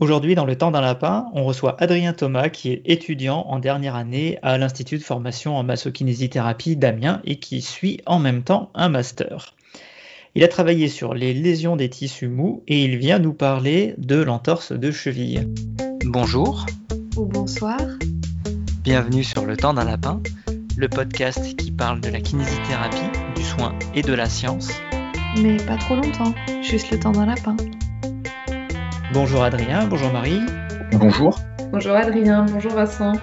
Aujourd'hui, dans le temps d'un lapin, on reçoit Adrien Thomas, qui est étudiant en dernière année à l'Institut de formation en massokinésithérapie d'Amiens et qui suit en même temps un master. Il a travaillé sur les lésions des tissus mous et il vient nous parler de l'entorse de cheville. Bonjour. Ou bonsoir. Bienvenue sur Le temps d'un lapin, le podcast qui parle de la kinésithérapie, du soin et de la science. Mais pas trop longtemps, juste le temps d'un lapin. Bonjour Adrien, bonjour Marie. Bonjour. Bonjour Adrien, bonjour Vincent.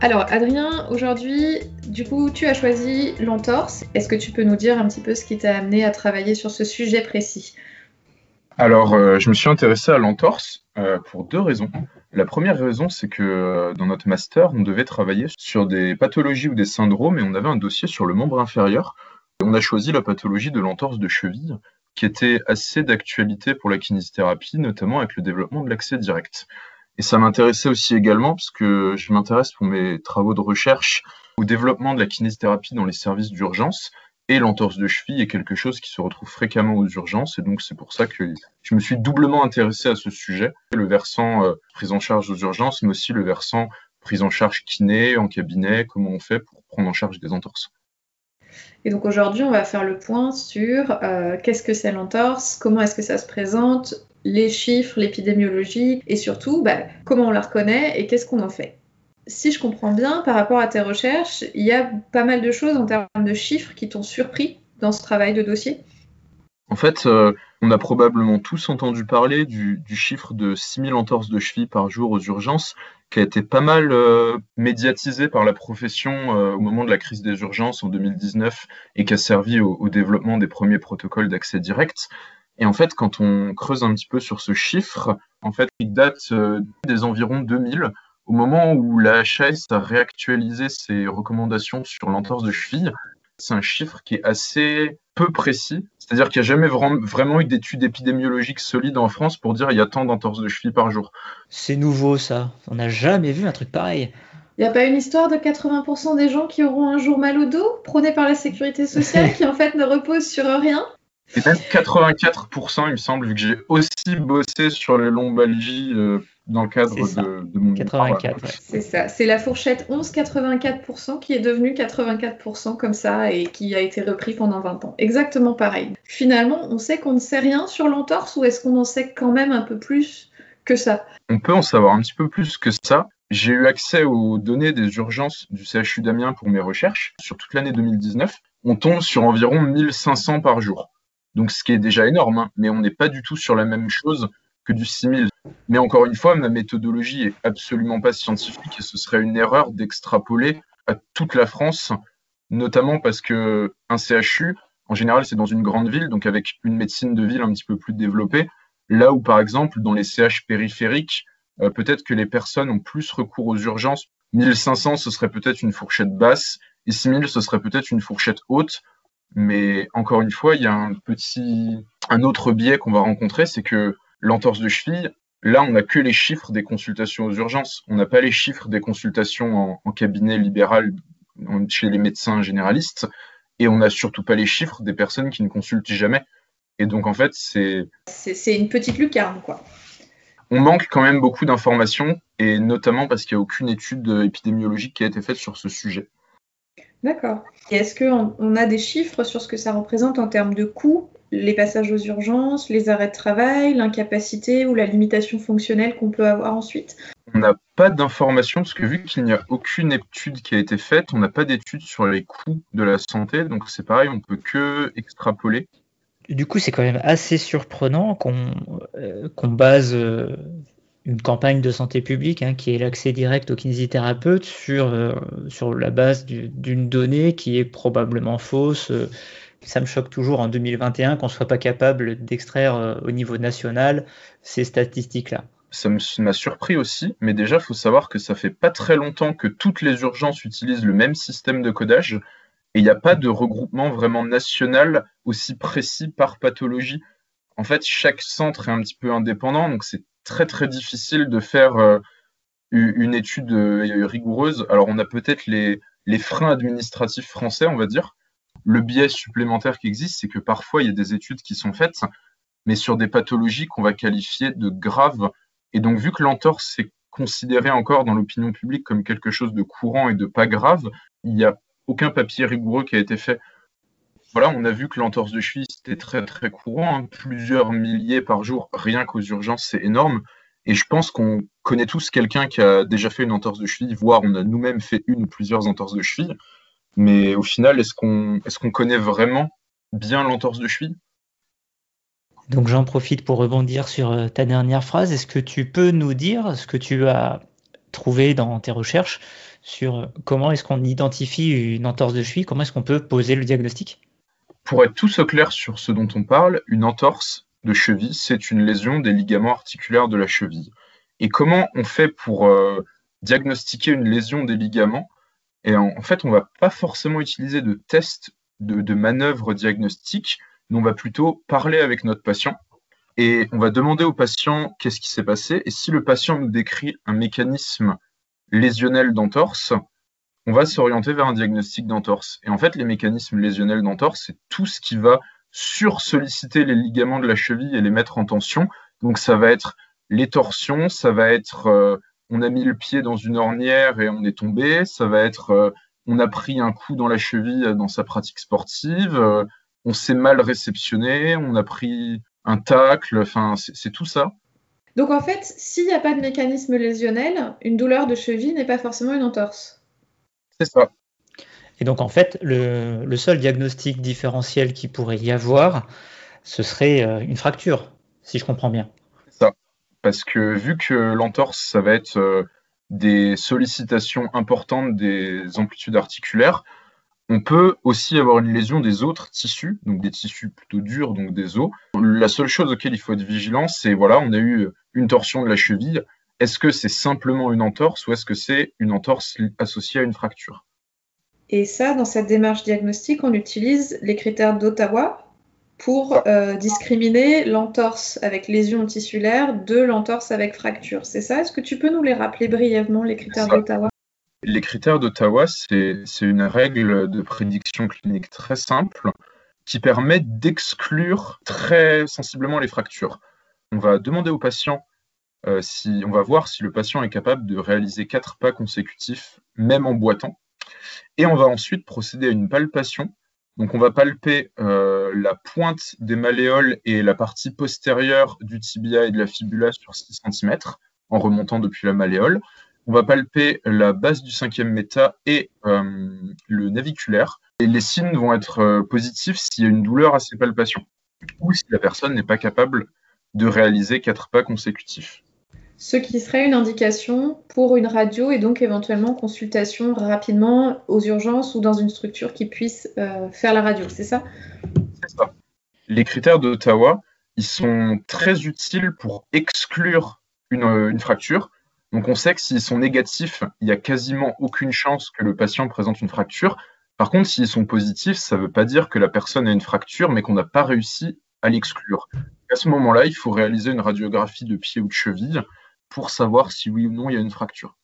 Alors Adrien, aujourd'hui, du coup, tu as choisi l'entorse. Est-ce que tu peux nous dire un petit peu ce qui t'a amené à travailler sur ce sujet précis? Alors, euh, je me suis intéressé à l'entorse euh, pour deux raisons. La première raison, c'est que euh, dans notre master, on devait travailler sur des pathologies ou des syndromes et on avait un dossier sur le membre inférieur. On a choisi la pathologie de l'entorse de cheville qui était assez d'actualité pour la kinésithérapie, notamment avec le développement de l'accès direct. Et ça m'intéressait aussi également parce que je m'intéresse pour mes travaux de recherche au développement de la kinésithérapie dans les services d'urgence. Et l'entorse de cheville est quelque chose qui se retrouve fréquemment aux urgences. Et donc, c'est pour ça que je me suis doublement intéressé à ce sujet. Le versant euh, prise en charge aux urgences, mais aussi le versant prise en charge kiné, en cabinet, comment on fait pour prendre en charge des entorses. Et donc aujourd'hui, on va faire le point sur euh, qu'est-ce que c'est l'entorse, comment est-ce que ça se présente, les chiffres, l'épidémiologie et surtout bah, comment on la reconnaît et qu'est-ce qu'on en fait. Si je comprends bien, par rapport à tes recherches, il y a pas mal de choses en termes de chiffres qui t'ont surpris dans ce travail de dossier? En fait, euh, on a probablement tous entendu parler du, chiffre de 6000 entorses de cheville par jour aux urgences, qui a été pas mal euh, médiatisé par la profession euh, au moment de la crise des urgences en 2019 et qui a servi au, développement des premiers protocoles d'accès direct. Et en fait, quand on creuse un petit peu sur ce chiffre, en fait, il date des environs 2000, au moment où la HAS a réactualisé ses recommandations sur l'entorse de cheville. C'est un chiffre qui est assez peu précis, c'est-à-dire qu'il n'y a jamais vraiment eu d'études épidémiologiques solides en France pour dire il y a tant d'entorses de cheville par jour. C'est nouveau ça, on n'a jamais vu un truc pareil. Il n'y a pas une histoire de 80% des gens qui auront un jour mal au dos, prônés par la sécurité sociale, qui en fait ne reposent sur rien? C'est même 84%, il me semble, vu que j'ai aussi bossé sur les lombalgies euh, dans le cadre de, mon 84. C'est ça, c'est la fourchette 11-84% qui est devenue 84% comme ça et qui a été repris pendant 20 ans. Exactement pareil. Finalement, on sait qu'on ne sait rien sur l'entorse ou est-ce qu'on en sait quand même un peu plus que ça? On peut en savoir un petit peu plus que ça. J'ai eu accès aux données des urgences du CHU d'Amiens pour mes recherches sur toute l'année 2019. On tombe sur environ 1500 par jour. Donc ce qui est déjà énorme, hein. mais on n'est pas du tout sur la même chose que du 6000. Mais encore une fois, ma méthodologie est absolument pas scientifique et ce serait une erreur d'extrapoler à toute la France, notamment parce que un CHU, en général, c'est dans une grande ville, donc avec une médecine de ville un petit peu plus développée. Là où, par exemple, dans les CH périphériques, euh, peut-être que les personnes ont plus recours aux urgences. 1500, ce serait peut-être une fourchette basse, et 6000, ce serait peut-être une fourchette haute. Mais encore une fois, il y a un petit, un autre biais qu'on va rencontrer, c'est que l'entorse de cheville, là, on n'a que les chiffres des consultations aux urgences. On n'a pas les chiffres des consultations en, cabinet libéral chez les médecins généralistes. Et on n'a surtout pas les chiffres des personnes qui ne consultent jamais. Et donc, en fait, c'est. C'est une petite lucarne, quoi. On manque quand même beaucoup d'informations, et notamment parce qu'il n'y a aucune étude épidémiologique qui a été faite sur ce sujet. D'accord. Et est-ce qu'on a des chiffres sur ce que ça représente en termes de coûts les passages aux urgences, les arrêts de travail, l'incapacité ou la limitation fonctionnelle qu'on peut avoir ensuite On n'a pas d'informations parce que vu qu'il n'y a aucune étude qui a été faite, on n'a pas d'études sur les coûts de la santé, donc c'est pareil, on peut que extrapoler. Du coup, c'est quand même assez surprenant qu'on euh, base euh, une campagne de santé publique hein, qui est l'accès direct aux kinésithérapeutes sur, euh, sur la base d'une donnée qui est probablement fausse ça me choque toujours en 2021 qu'on ne soit pas capable d'extraire euh, au niveau national ces statistiques-là. Ça m'a surpris aussi, mais déjà, il faut savoir que ça fait pas très longtemps que toutes les urgences utilisent le même système de codage et il n'y a pas de regroupement vraiment national aussi précis par pathologie. En fait, chaque centre est un petit peu indépendant, donc c'est très très difficile de faire euh, une étude euh, rigoureuse. Alors, on a peut-être les, les freins administratifs français, on va dire, le biais supplémentaire qui existe, c'est que parfois il y a des études qui sont faites, mais sur des pathologies qu'on va qualifier de graves Et donc, vu que l'entorse est considéré encore dans l'opinion publique comme quelque chose de courant et de pas grave, il n'y a aucun papier rigoureux qui a été fait. Voilà, on a vu que l'entorse de cheville, c'était très très courant, hein. plusieurs milliers par jour, rien qu'aux urgences, c'est énorme. Et je pense qu'on connaît tous quelqu'un qui a déjà fait une entorse de cheville, voire on a nous-mêmes fait une ou plusieurs entorses de cheville. Mais au final, est-ce qu'on est qu'on connaît vraiment bien l'entorse de cheville donc j'en profite pour rebondir sur euh, ta dernière phrase. Est-ce que tu peux nous dire ce que tu as trouvé dans tes recherches sur euh, comment est-ce qu'on identifie une entorse de cheville, comment est-ce qu'on peut poser le diagnostic? Pour être tous au clair sur ce dont on parle, une entorse de cheville, c'est une lésion des ligaments articulaires de la cheville. Et comment on fait pour euh, diagnostiquer une lésion des ligaments Et en, fait, on ne va pas forcément utiliser de tests de, de manœuvres diagnostiques, on va plutôt parler avec notre patient et on va demander au patient qu'est-ce qui s'est passé. Et si le patient nous décrit un mécanisme lésionnel d'entorse, on va s'orienter vers un diagnostic d'entorse. Et en fait, les mécanismes lésionnels d'entorse, c'est tout ce qui va sursolliciter les ligaments de la cheville et les mettre en tension. Donc ça va être les torsions, ça va être euh, on a mis le pied dans une ornière et on est tombé, ça va être euh, on a pris un coup dans la cheville dans sa pratique sportive, euh, on s'est mal réceptionné, on a pris un tacle, enfin, c'est tout ça. Donc en fait, s'il n'y a pas de mécanisme lésionnel, une douleur de cheville n'est pas forcément une entorse. C'est ça. Et donc en fait, le, seul diagnostic différentiel qui pourrait y avoir, ce serait euh, une fracture, si je comprends bien. Parce que vu que l'entorse, ça va être euh, des sollicitations importantes des amplitudes articulaires, on peut aussi avoir une lésion des autres tissus, donc des tissus plutôt durs, donc des os. La seule chose auquel il faut être vigilant, c'est voilà, on a eu une torsion de la cheville. Est-ce que c'est simplement une entorse ou est-ce que c'est une entorse associée à une fracture? Et ça, dans cette démarche diagnostique, on utilise les critères d'Ottawa pour euh, discriminer l'entorse avec lésion tissulaire de l'entorse avec fracture. C'est ça? Est-ce que tu peux nous les rappeler brièvement, les critères d'Ottawa? Les critères d'Ottawa, c'est une règle de prédiction clinique très simple qui permet d'exclure très sensiblement les fractures. On va demander au patient euh, si on va voir si le patient est capable de réaliser quatre pas consécutifs, même en boitant. Et on va ensuite procéder à une palpation. Donc on va palper euh, la pointe des malléoles et la partie postérieure du tibia et de la fibula sur 6 cm en remontant depuis la malléole on va palper la base du cinquième méta et euh, le naviculaire. Et les signes vont être euh, positifs s'il y a une douleur à ces palpations ou si la personne n'est pas capable de réaliser quatre pas consécutifs. Ce qui serait une indication pour une radio et donc éventuellement consultation rapidement aux urgences ou dans une structure qui puisse euh, faire la radio, c'est ça? C'est ça. Les critères d'Ottawa, ils sont très utiles pour exclure une fracture donc on sait que s'ils sont négatifs, il n'y a quasiment aucune chance que le patient présente une fracture. Par contre, s'ils sont positifs, ça ne veut pas dire que la personne a une fracture, mais qu'on n'a pas réussi à l'exclure. À ce moment-là, il faut réaliser une radiographie de pied ou de cheville pour savoir si oui ou non il y a une fracture.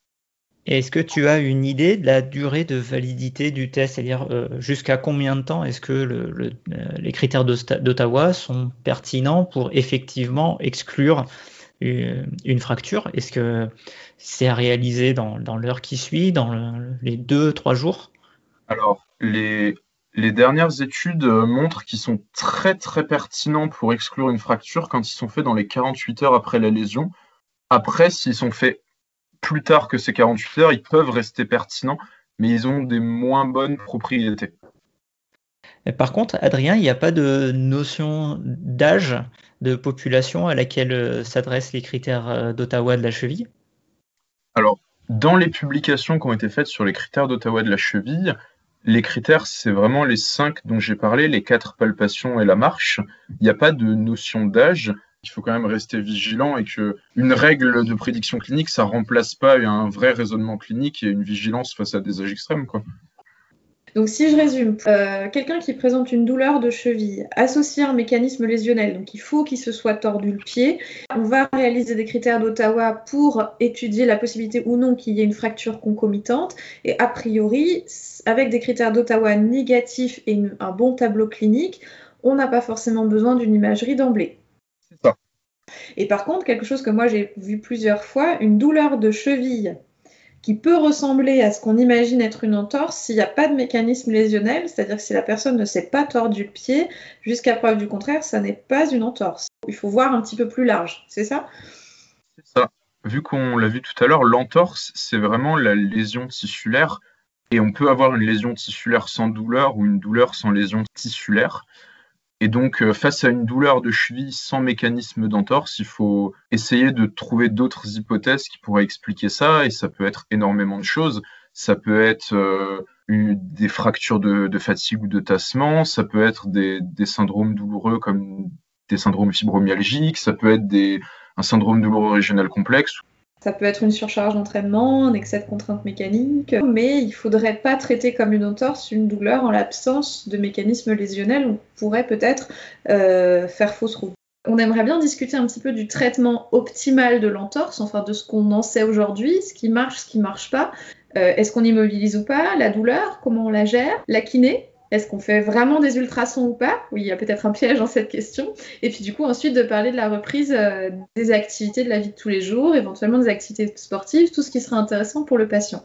Est-ce que tu as une idée de la durée de validité du test, c'est-à-dire euh, jusqu'à combien de temps est-ce que euh, les critères d'Ottawa sont pertinents pour effectivement exclure une fracture? Est-ce que c'est à réaliser dans, l'heure qui suit, dans les deux, trois jours? Alors, les, les dernières études montrent qu'ils sont très très pertinents pour exclure une fracture quand ils sont faits dans les 48 heures après la lésion. Après, s'ils sont faits plus tard que ces 48 heures, ils peuvent rester pertinents, mais ils ont des moins bonnes propriétés. Par contre, Adrien, il n'y a pas de notion d'âge de population à laquelle euh, s'adressent les critères euh, d'Ottawa de la cheville? Alors, dans les publications qui ont été faites sur les critères d'Ottawa de la cheville, les critères, c'est vraiment les cinq dont j'ai parlé, les quatre palpations et la marche. Il n'y a pas de notion d'âge. Il faut quand même rester vigilant et que une règle de prédiction clinique, ça remplace pas un vrai raisonnement clinique et une vigilance face à des âges extrêmes, quoi. Donc si je résume, euh, quelqu'un qui présente une douleur de cheville associée à un mécanisme lésionnel, donc il faut qu'il se soit tordu le pied, on va réaliser des critères d'Ottawa pour étudier la possibilité ou non qu'il y ait une fracture concomitante, et a priori, avec des critères d'Ottawa négatifs et un bon tableau clinique, on n'a pas forcément besoin d'une imagerie d'emblée. Et par contre, quelque chose que moi j'ai vu plusieurs fois, une douleur de cheville qui peut ressembler à ce qu'on imagine être une entorse s'il n'y a pas de mécanisme lésionnel, c'est-à-dire que si la personne ne s'est pas tordu le pied, jusqu'à preuve du contraire, ça n'est pas une entorse. Il faut voir un petit peu plus large, c'est ça? C'est ça. Vu qu'on l'a vu tout à l'heure, l'entorse, c'est vraiment la lésion tissulaire. Et on peut avoir une lésion tissulaire sans douleur ou une douleur sans lésion tissulaire. Et donc, euh, face à une douleur de cheville sans mécanisme d'entorse, il faut essayer de trouver d'autres hypothèses qui pourraient expliquer ça. Et ça peut être énormément de choses. Ça peut être euh, des fractures de, fatigue ou de tassement. Ça peut être des, syndromes douloureux comme des syndromes fibromyalgiques. Ça peut être un syndrome douloureux régional complexe ça peut être une surcharge d'entraînement, un excès de contraintes mécaniques, mais il ne faudrait pas traiter comme une entorse une douleur en l'absence de mécanismes lésionnels. On pourrait peut-être euh, faire fausse route. On aimerait bien discuter un petit peu du traitement optimal de l'entorse, enfin de ce qu'on en sait aujourd'hui, ce qui marche, ce qui ne marche pas. Euh, est-ce qu'on immobilise ou pas? La douleur, comment on la gère? La kiné, est-ce qu'on fait vraiment des ultrasons ou pas? Oui, il y a peut-être un piège dans cette question. Et puis du coup, ensuite, de parler de la reprise euh, des activités de la vie de tous les jours, éventuellement des activités sportives, tout ce qui serait intéressant pour le patient.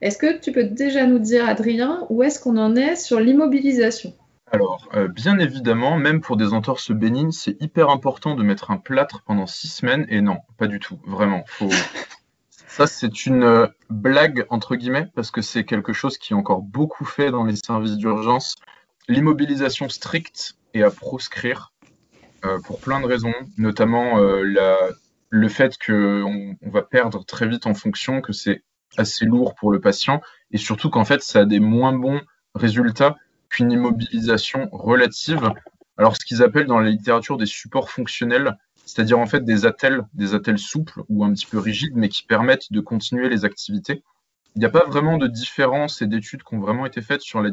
Est-ce que tu peux déjà nous dire, Adrien, où est-ce qu'on en est sur l'immobilisation? Alors, euh, bien évidemment, même pour des entorses bénignes, c'est hyper important de mettre un plâtre pendant six semaines. Et non, pas du tout, vraiment. Faut, ça, c'est une euh, blague, entre guillemets, parce que c'est quelque chose qui est encore beaucoup fait dans les services d'urgence. L'immobilisation stricte est à proscrire euh, pour plein de raisons, notamment euh, le fait qu'on on va perdre très vite en fonction, que c'est assez lourd pour le patient, et surtout qu'en fait, ça a des moins bons résultats qu'une immobilisation relative. Alors, ce qu'ils appellent dans la littérature des supports fonctionnels, c'est-à-dire en fait des attelles, des attelles souples ou un petit peu rigides, mais qui permettent de continuer les activités. Il n'y a pas vraiment de différence et d'études qui ont vraiment été faites sur les,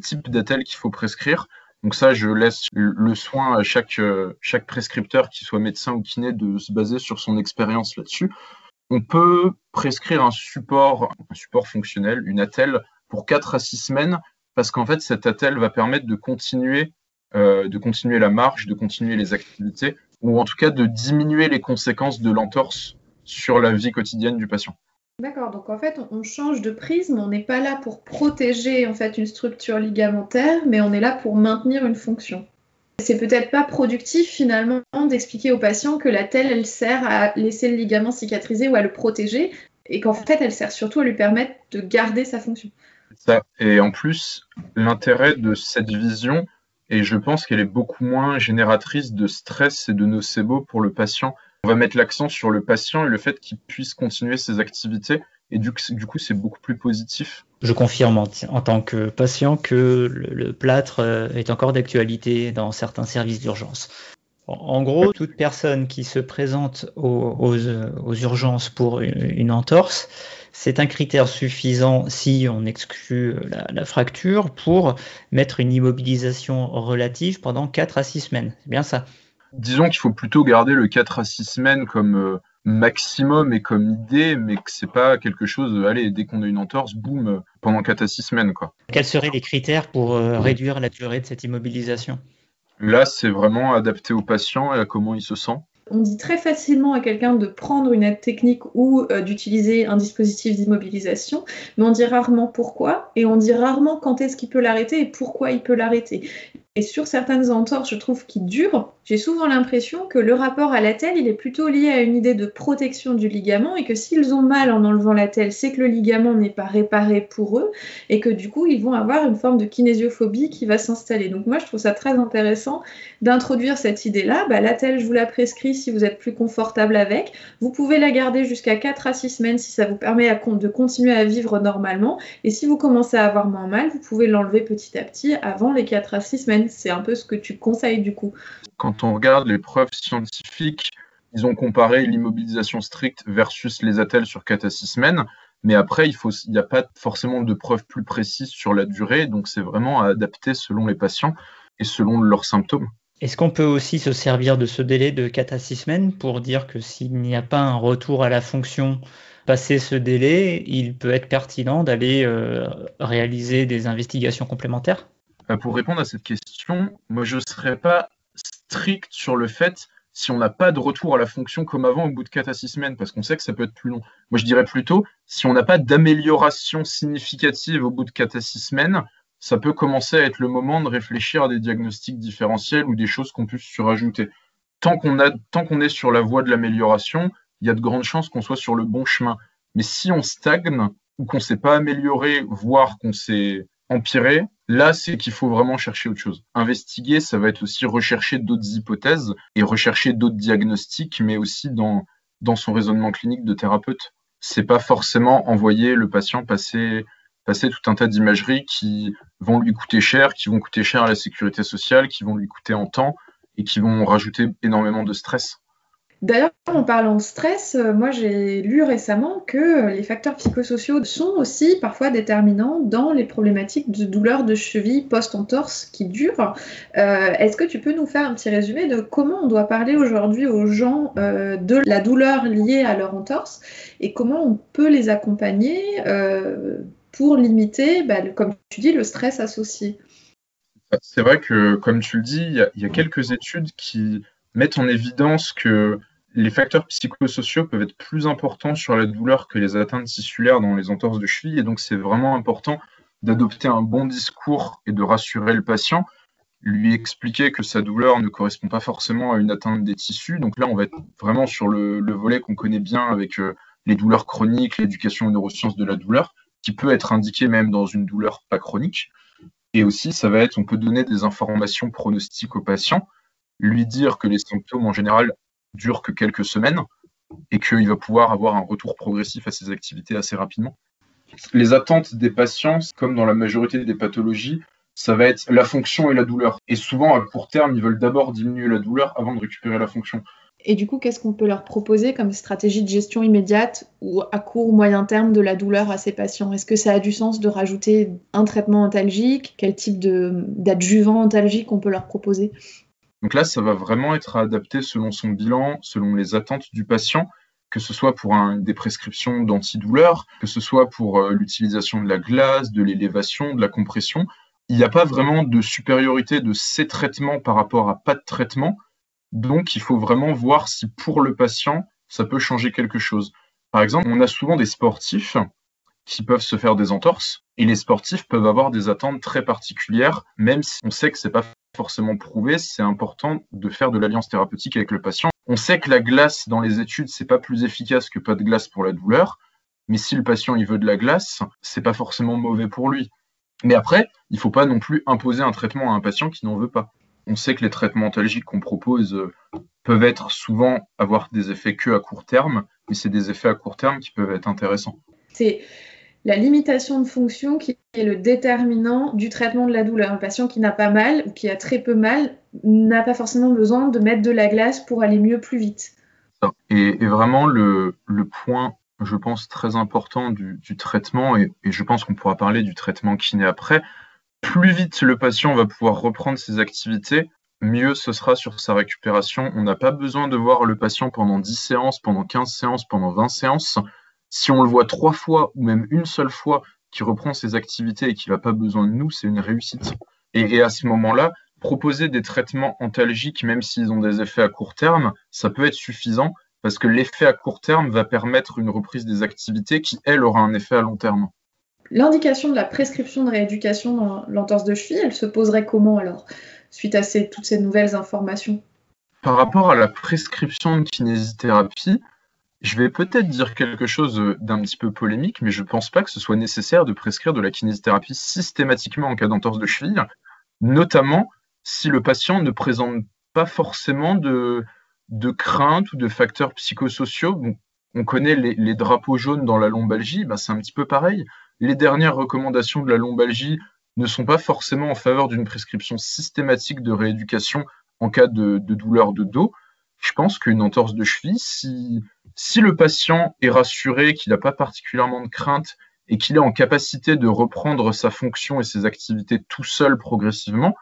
types d'attelles qu'il faut prescrire. Donc ça, je laisse le soin à chaque, chaque prescripteur, qu'il soit médecin ou kiné, de se baser sur son expérience là-dessus. On peut prescrire un support, un support fonctionnel, une attelle, pour 4 à 6 semaines, parce qu'en fait, cette attelle va permettre de continuer, euh, de continuer la marche, de continuer les activités, ou en tout cas de diminuer les conséquences de l'entorse sur la vie quotidienne du patient. D'accord, donc en fait on change de prisme, on n'est pas là pour protéger en fait une structure ligamentaire, mais on est là pour maintenir une fonction. C'est peut-être pas productif finalement d'expliquer au patient que la telle elle sert à laisser le ligament cicatriser ou à le protéger, et qu'en fait elle sert surtout à lui permettre de garder sa fonction. Ça. Et en plus, l'intérêt de cette vision, et je pense qu'elle est beaucoup moins génératrice de stress et de nocebo pour le patient. On va mettre l'accent sur le patient et le fait qu'il puisse continuer ses activités. Et du, coup, c'est beaucoup plus positif. Je confirme en, tant que patient que le, plâtre euh, est encore d'actualité dans certains services d'urgence. En gros, toute personne qui se présente aux, urgences pour une entorse, c'est un critère suffisant si on exclut la, fracture pour mettre une immobilisation relative pendant 4 à 6 semaines. C'est bien ça Disons qu'il faut plutôt garder le 4 à 6 semaines comme euh, maximum et comme idée, mais que c'est pas quelque chose, allez, dès qu'on a une entorse, boum, pendant 4 à 6 semaines. Quoi. Quels seraient les critères pour euh, réduire la durée de cette immobilisation? Là, c'est vraiment adapté au patient et à comment il se sent. On dit très facilement à quelqu'un de prendre une aide technique ou euh, d'utiliser un dispositif d'immobilisation, mais on dit rarement pourquoi et on dit rarement quand est-ce qu'il peut l'arrêter et pourquoi il peut l'arrêter. Et sur certaines entorses, je trouve, qui durent, j'ai souvent l'impression que le rapport à la telle, il est plutôt lié à une idée de protection du ligament et que s'ils ont mal en enlevant la telle, c'est que le ligament n'est pas réparé pour eux et que du coup, ils vont avoir une forme de kinésiophobie qui va s'installer. Donc moi, je trouve ça très intéressant d'introduire cette idée-là. Bah, la telle, je vous la prescris si vous êtes plus confortable avec. Vous pouvez la garder jusqu'à 4 à 6 semaines si ça vous permet de continuer à vivre normalement. Et si vous commencez à avoir moins mal, vous pouvez l'enlever petit à petit avant les 4 à 6 semaines c'est un peu ce que tu conseilles du coup. Quand on regarde les preuves scientifiques, ils ont comparé l'immobilisation stricte versus les attelles sur 4 à 6 semaines. Mais après, il n'y a pas forcément de preuves plus précises sur la durée. Donc, c'est vraiment à adapter selon les patients et selon leurs symptômes. Est-ce qu'on peut aussi se servir de ce délai de 4 à 6 semaines pour dire que s'il n'y a pas un retour à la fonction passé ce délai, il peut être pertinent d'aller euh, réaliser des investigations complémentaires? Pour répondre à cette question, moi je ne serais pas strict sur le fait si on n'a pas de retour à la fonction comme avant au bout de 4 à 6 semaines, parce qu'on sait que ça peut être plus long. Moi, je dirais plutôt, si on n'a pas d'amélioration significative au bout de 4 à 6 semaines, ça peut commencer à être le moment de réfléchir à des diagnostics différentiels ou des choses qu'on puisse surajouter. Tant qu'on qu'on est sur la voie de l'amélioration, il y a de grandes chances qu'on soit sur le bon chemin. Mais si on stagne ou qu'on ne s'est pas amélioré, voire qu'on s'est empiré, là, c'est qu'il faut vraiment chercher autre chose. Investiguer, ça va être aussi rechercher d'autres hypothèses et rechercher d'autres diagnostics, mais aussi dans, dans son raisonnement clinique de thérapeute. C'est pas forcément envoyer le patient passer passer tout un tas d'imageries qui vont lui coûter cher, qui vont coûter cher à la sécurité sociale, qui vont lui coûter en temps et qui vont rajouter énormément de stress. D'ailleurs, en parlant de stress, euh, moi j'ai lu récemment que les facteurs psychosociaux sont aussi parfois déterminants dans les problématiques de douleur de cheville post-entorse qui durent. Euh, est-ce que tu peux nous faire un petit résumé de comment on doit parler aujourd'hui aux gens euh, de la douleur liée à leur entorse et comment on peut les accompagner pour limiter, bah, comme tu dis, le stress associé? C'est vrai que, comme tu le dis, il y, a, quelques études qui mettent en évidence que les facteurs psychosociaux peuvent être plus importants sur la douleur que les atteintes tissulaires dans les entorses de cheville. Et donc, c'est vraiment important d'adopter un bon discours et de rassurer le patient, lui expliquer que sa douleur ne correspond pas forcément à une atteinte des tissus. Donc là, on va être vraiment sur le, volet qu'on connaît bien avec euh, les douleurs chroniques, l'éducation aux neurosciences de la douleur qui peut être indiqué même dans une douleur pas chronique. Et aussi, ça va être, on peut donner des informations pronostiques au patient, lui dire que les symptômes en général durent que quelques semaines et qu'il va pouvoir avoir un retour progressif à ses activités assez rapidement. Les attentes des patients, comme dans la majorité des pathologies, ça va être la fonction et la douleur. Et souvent, à court terme, ils veulent d'abord diminuer la douleur avant de récupérer la fonction. Et du coup, qu'est-ce qu'on peut leur proposer comme stratégie de gestion immédiate ou à court ou moyen terme de la douleur à ces patients? Est-ce que ça a du sens de rajouter un traitement antalgique? Quel type d'adjuvant antalgique on peut leur proposer? Donc là, ça va vraiment être adapté selon son bilan, selon les attentes du patient, que ce soit pour des prescriptions d'antidouleurs, que ce soit pour euh, l'utilisation de la glace, de l'élévation, de la compression. Il n'y a pas vraiment de supériorité de ces traitements par rapport à pas de traitement donc, il faut vraiment voir si pour le patient, ça peut changer quelque chose. Par exemple, on a souvent des sportifs qui peuvent se faire des entorses et les sportifs peuvent avoir des attentes très particulières, même si on sait que c'est pas forcément prouvé, c'est important de faire de l'alliance thérapeutique avec le patient. On sait que la glace dans les études, c'est pas plus efficace que pas de glace pour la douleur, mais si le patient il veut de la glace, c'est pas forcément mauvais pour lui. Mais après, il faut pas non plus imposer un traitement à un patient qui n'en veut pas on sait que les traitements antalgiques qu'on propose euh, peuvent être souvent avoir des effets que à court terme, mais c'est des effets à court terme qui peuvent être intéressants. La limitation de fonction qui est le déterminant du traitement de la douleur. Un patient qui n'a pas mal ou qui a très peu mal n'a pas forcément besoin de mettre de la glace pour aller mieux plus vite. Et, vraiment, le, point, je pense, très important du, traitement, et, je pense qu'on pourra parler du traitement kiné après, plus vite le patient va pouvoir reprendre ses activités, mieux ce sera sur sa récupération. On n'a pas besoin de voir le patient pendant 10 séances, pendant 15 séances, pendant 20 séances. Si on le voit trois fois ou même une seule fois qui reprend ses activités et qui n'a pas besoin de nous, c'est une réussite. Et, à ce moment-là, proposer des traitements antalgiques, même s'ils ont des effets à court terme, ça peut être suffisant parce que l'effet à court terme va permettre une reprise des activités qui, elle, aura un effet à long terme. L'indication de la prescription de rééducation dans l'entorse de cheville, elle se poserait comment alors, suite à toutes ces nouvelles informations? Par rapport à la prescription de kinésithérapie, je vais peut-être dire quelque chose d'un petit peu polémique, mais je ne pense pas que ce soit nécessaire de prescrire de la kinésithérapie systématiquement en cas d'entorse de cheville, notamment si le patient ne présente pas forcément de, de crainte ou de facteurs psychosociaux. on connaît les, drapeaux jaunes dans la lombalgie, ben c'est un petit peu pareil les dernières recommandations de la lombalgie ne sont pas forcément en faveur d'une prescription systématique de rééducation en cas de, douleur de dos. Je pense qu'une entorse de cheville, si, si le patient est rassuré, qu'il n'a pas particulièrement de crainte et qu'il est en capacité de reprendre sa fonction et ses activités tout seul progressivement,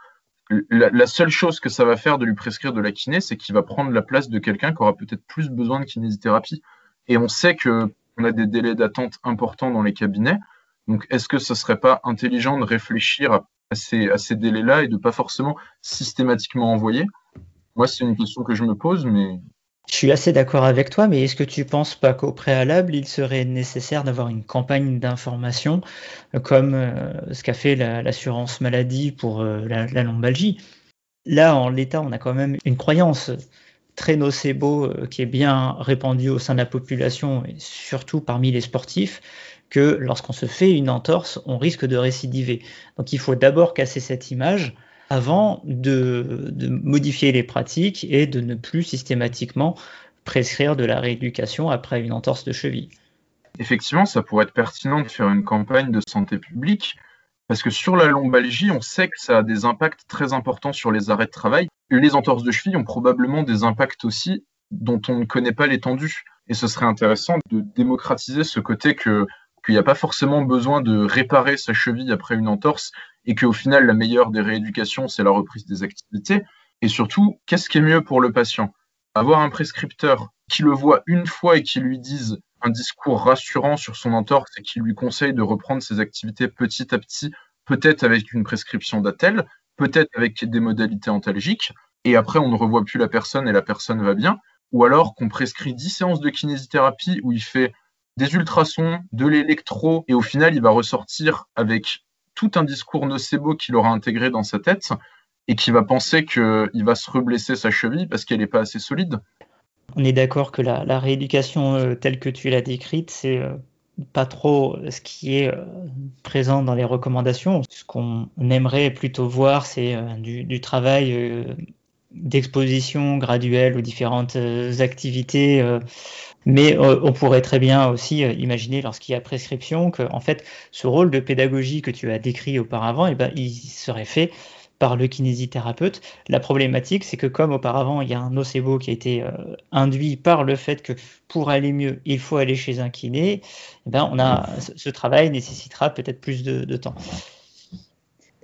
la, seule chose que ça va faire de lui prescrire de la kiné, c'est qu'il va prendre la place de quelqu'un qui aura peut-être plus besoin de kinésithérapie. Et on sait qu'on a des délais d'attente importants dans les cabinets. Donc, est-ce que ce serait pas intelligent de réfléchir à ces, délais-là et de pas forcément systématiquement envoyer? Moi, c'est une question que je me pose, mais je suis assez d'accord avec toi, mais est-ce que tu penses pas qu'au préalable, il serait nécessaire d'avoir une campagne d'information euh, comme euh, ce qu'a fait l'assurance maladie pour euh, la, lombalgie? Là, en l'état, on a quand même une croyance très nocebo qui est bien répandue au sein de la population et surtout parmi les sportifs que lorsqu'on se fait une entorse, on risque de récidiver. Donc il faut d'abord casser cette image avant de, modifier les pratiques et de ne plus systématiquement prescrire de la rééducation après une entorse de cheville. Effectivement, ça pourrait être pertinent de faire une campagne de santé publique parce que sur la lombalgie, on sait que ça a des impacts très importants sur les arrêts de travail. Les entorses de cheville ont probablement des impacts aussi dont on ne connaît pas l'étendue. Et ce serait intéressant de démocratiser ce côté qu'il n'y a pas forcément besoin de réparer sa cheville après une entorse et qu'au final, la meilleure des rééducations, c'est la reprise des activités. Et surtout, qu'est-ce qui est mieux pour le patient? Avoir un prescripteur qui le voit une fois et qui lui dise un discours rassurant sur son entorse et qui lui conseille de reprendre ses activités petit à petit, peut-être avec une prescription d'attel, peut-être avec des modalités antalgiques, et après on ne revoit plus la personne et la personne va bien, ou alors qu'on prescrit 10 séances de kinésithérapie où il fait des ultrasons, de l'électro, et au final, il va ressortir avec tout un discours nocebo qu'il aura intégré dans sa tête et qui va penser qu'il va se reblesser sa cheville parce qu'elle n'est pas assez solide. On est d'accord que la, rééducation euh, telle que tu l'as décrite, c'est euh, pas trop ce qui est euh, présent dans les recommandations. Ce qu'on aimerait plutôt voir, c'est du, travail d'exposition graduelle aux différentes activités mais euh, on pourrait très bien aussi euh, imaginer, lorsqu'il y a prescription, que en fait, ce rôle de pédagogie que tu as décrit auparavant, eh ben, il serait fait par le kinésithérapeute. La problématique, c'est que comme auparavant, il y a un nocebo qui a été euh, induit par le fait que pour aller mieux, il faut aller chez un kiné, eh ben, on a, ce, travail nécessitera peut-être plus de temps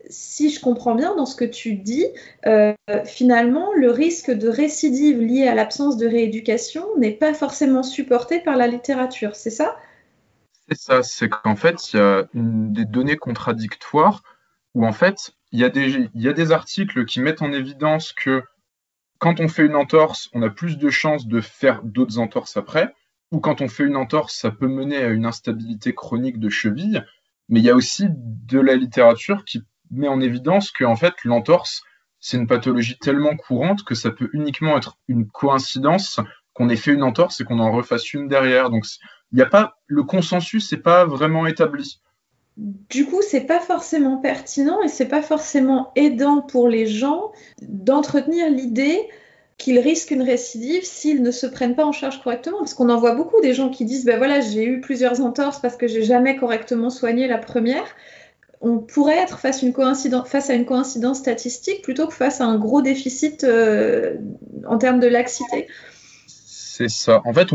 si je comprends bien dans ce que tu dis, euh, finalement, le risque de récidive lié à l'absence de rééducation n'est pas forcément supporté par la littérature, c'est ça? C'est ça, c'est qu'en fait, il y a des données contradictoires où en fait, il y, a des, il y a des articles qui mettent en évidence que quand on fait une entorse, on a plus de chances de faire d'autres entorses après, ou quand on fait une entorse, ça peut mener à une instabilité chronique de cheville. Mais il y a aussi de la littérature qui met en évidence que en fait l'entorse c'est une pathologie tellement courante que ça peut uniquement être une coïncidence qu'on ait fait une entorse et qu'on en refasse une derrière. Donc il n'y a pas le consensus n'est pas vraiment établi. Du coup, c'est pas forcément pertinent et c'est pas forcément aidant pour les gens d'entretenir l'idée qu'ils risquent une récidive s'ils ne se prennent pas en charge correctement. Parce qu'on en voit beaucoup des gens qui disent ben voilà, j'ai eu plusieurs entorses parce que j'ai jamais correctement soigné la première on pourrait être face, à une coïncidence statistique plutôt que face à un gros déficit euh, en termes de laxité. C'est ça. En fait,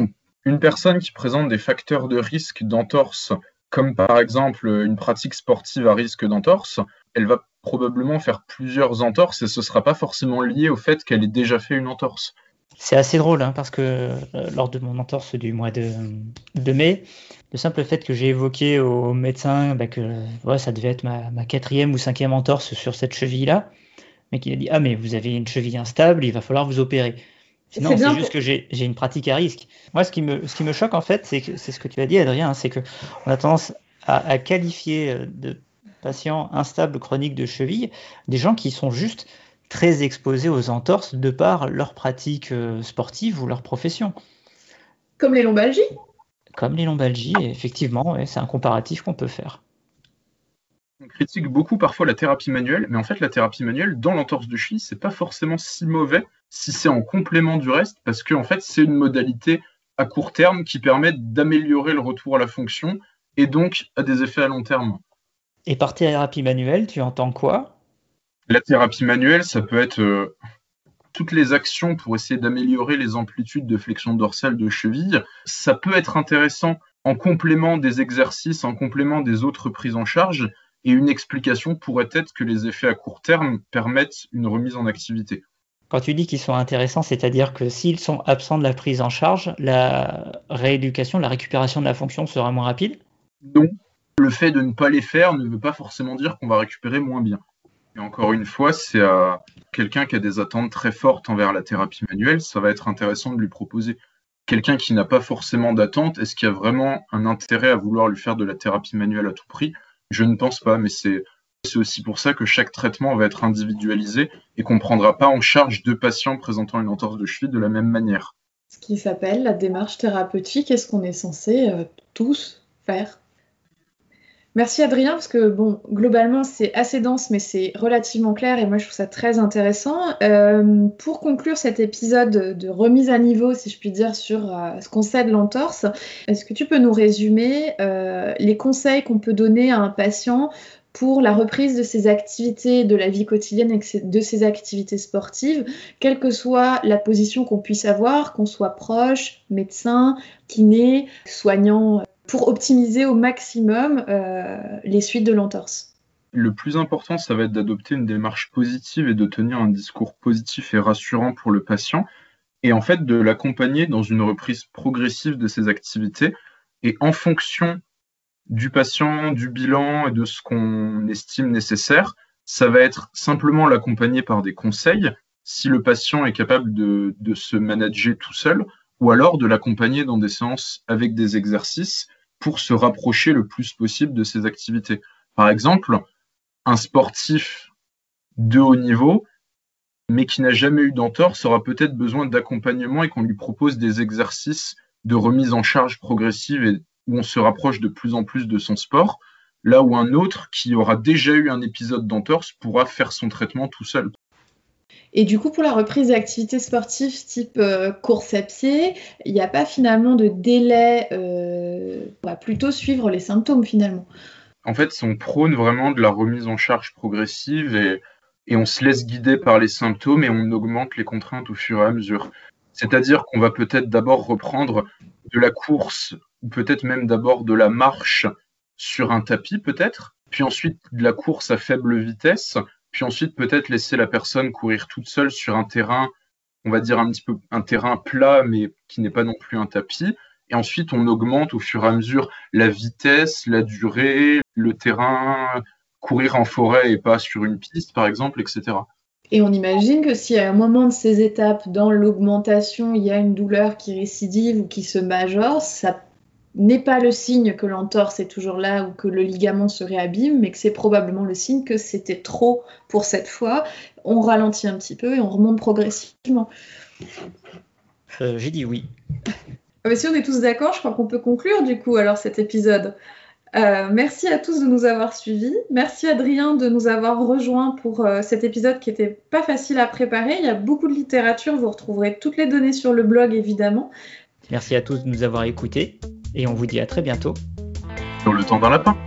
une personne qui présente des facteurs de risque d'entorse, comme par exemple une pratique sportive à risque d'entorse, elle va probablement faire plusieurs entorses et ce ne sera pas forcément lié au fait qu'elle ait déjà fait une entorse. C'est assez drôle hein, parce que euh, lors de mon entorse du mois de, mai, le simple fait que j'ai évoqué au médecin bah, que ça devait être ma, quatrième ou cinquième entorse sur cette cheville-là, mais qu'il a dit Ah, mais vous avez une cheville instable, il va falloir vous opérer. Non, c'est juste que j'ai une pratique à risque. Moi, ce qui me, ce qui me choque en fait, c'est c'est ce que tu as dit, Adrien, hein, c'est qu'on a tendance à, à, qualifier euh, de patients instables chroniques de cheville des gens qui sont juste très exposés aux entorses de par leur pratique euh, sportive ou leur profession. Comme les lombalgies Comme les lombalgies, effectivement, c'est un comparatif qu'on peut faire. On critique beaucoup parfois la thérapie manuelle, mais en fait la thérapie manuelle dans l'entorse de cheville, c'est pas forcément si mauvais si c'est en complément du reste, parce qu'en en fait c'est une modalité à court terme qui permet d'améliorer le retour à la fonction et donc à des effets à long terme. Et par thérapie manuelle, tu entends quoi? La thérapie manuelle, ça peut être euh, toutes les actions pour essayer d'améliorer les amplitudes de flexion dorsale de cheville. Ça peut être intéressant en complément des exercices, en complément des autres prises en charge. Et une explication pourrait être que les effets à court terme permettent une remise en activité. Quand tu dis qu'ils sont intéressants, c'est-à-dire que s'ils sont absents de la prise en charge, la rééducation, la récupération de la fonction sera moins rapide? Non. Le fait de ne pas les faire ne veut pas forcément dire qu'on va récupérer moins bien. Et encore une fois, c'est à quelqu'un qui a des attentes très fortes envers la thérapie manuelle, ça va être intéressant de lui proposer. Quelqu'un qui n'a pas forcément d'attente, est-ce qu'il y a vraiment un intérêt à vouloir lui faire de la thérapie manuelle à tout prix? Je ne pense pas, mais c'est aussi pour ça que chaque traitement va être individualisé et qu'on ne prendra pas en charge deux patients présentant une entorse de cheville de la même manière. Ce qui s'appelle la démarche thérapeutique, est-ce qu'on est censé euh, tous faire? Merci Adrien, parce que bon, globalement c'est assez dense, mais c'est relativement clair et moi je trouve ça très intéressant. Euh, pour conclure cet épisode de remise à niveau, si je puis dire, sur euh, ce qu'on sait de l'entorse, est-ce que tu peux nous résumer euh, les conseils qu'on peut donner à un patient pour la reprise de ses activités de la vie quotidienne et de ses activités sportives, quelle que soit la position qu'on puisse avoir, qu'on soit proche, médecin, kiné, soignant pour optimiser au maximum euh, les suites de l'entorse. Le plus important, ça va être d'adopter une démarche positive et de tenir un discours positif et rassurant pour le patient, et en fait de l'accompagner dans une reprise progressive de ses activités, et en fonction du patient, du bilan et de ce qu'on estime nécessaire, ça va être simplement l'accompagner par des conseils, si le patient est capable de, de se manager tout seul, ou alors de l'accompagner dans des séances avec des exercices pour se rapprocher le plus possible de ses activités. Par exemple, un sportif de haut niveau, mais qui n'a jamais eu d'entorse, aura peut-être besoin d'accompagnement et qu'on lui propose des exercices de remise en charge progressive et où on se rapproche de plus en plus de son sport, là où un autre qui aura déjà eu un épisode d'entorse pourra faire son traitement tout seul. Et du coup, pour la reprise d'activités sportives type euh, course à pied, il n'y a pas finalement de délai, euh, on va plutôt suivre les symptômes finalement. En fait, on prône vraiment de la remise en charge progressive et on se laisse guider par les symptômes et on augmente les contraintes au fur et à mesure. C'est-à-dire qu'on va peut-être d'abord reprendre de la course ou peut-être même d'abord de la marche sur un tapis peut-être, puis ensuite de la course à faible vitesse, puis ensuite peut-être laisser la personne courir toute seule sur un terrain, on va dire un petit peu un terrain plat, mais qui n'est pas non plus un tapis. Et ensuite, on augmente au fur et à mesure la vitesse, la durée, le terrain, courir en forêt et pas sur une piste, par exemple, etc. Et on imagine que si à un moment de ces étapes, dans l'augmentation, il y a une douleur qui récidive ou qui se majore, ça n'est pas le signe que l'entorse est toujours là ou que le ligament se réabîme, mais que c'est probablement le signe que c'était trop pour cette fois. On ralentit un petit peu et on remonte progressivement. Euh, j'ai dit oui. Ah, mais si on est tous d'accord, je crois qu'on peut conclure du coup alors cet épisode. Euh, merci à tous de nous avoir suivis. Merci Adrien de nous avoir rejoints pour euh, cet épisode qui n'était pas facile à préparer. Il y a beaucoup de littérature, vous retrouverez toutes les données sur le blog évidemment. Merci à tous de nous avoir écoutés et on vous dit à très bientôt. Sur le temps d'un lapin.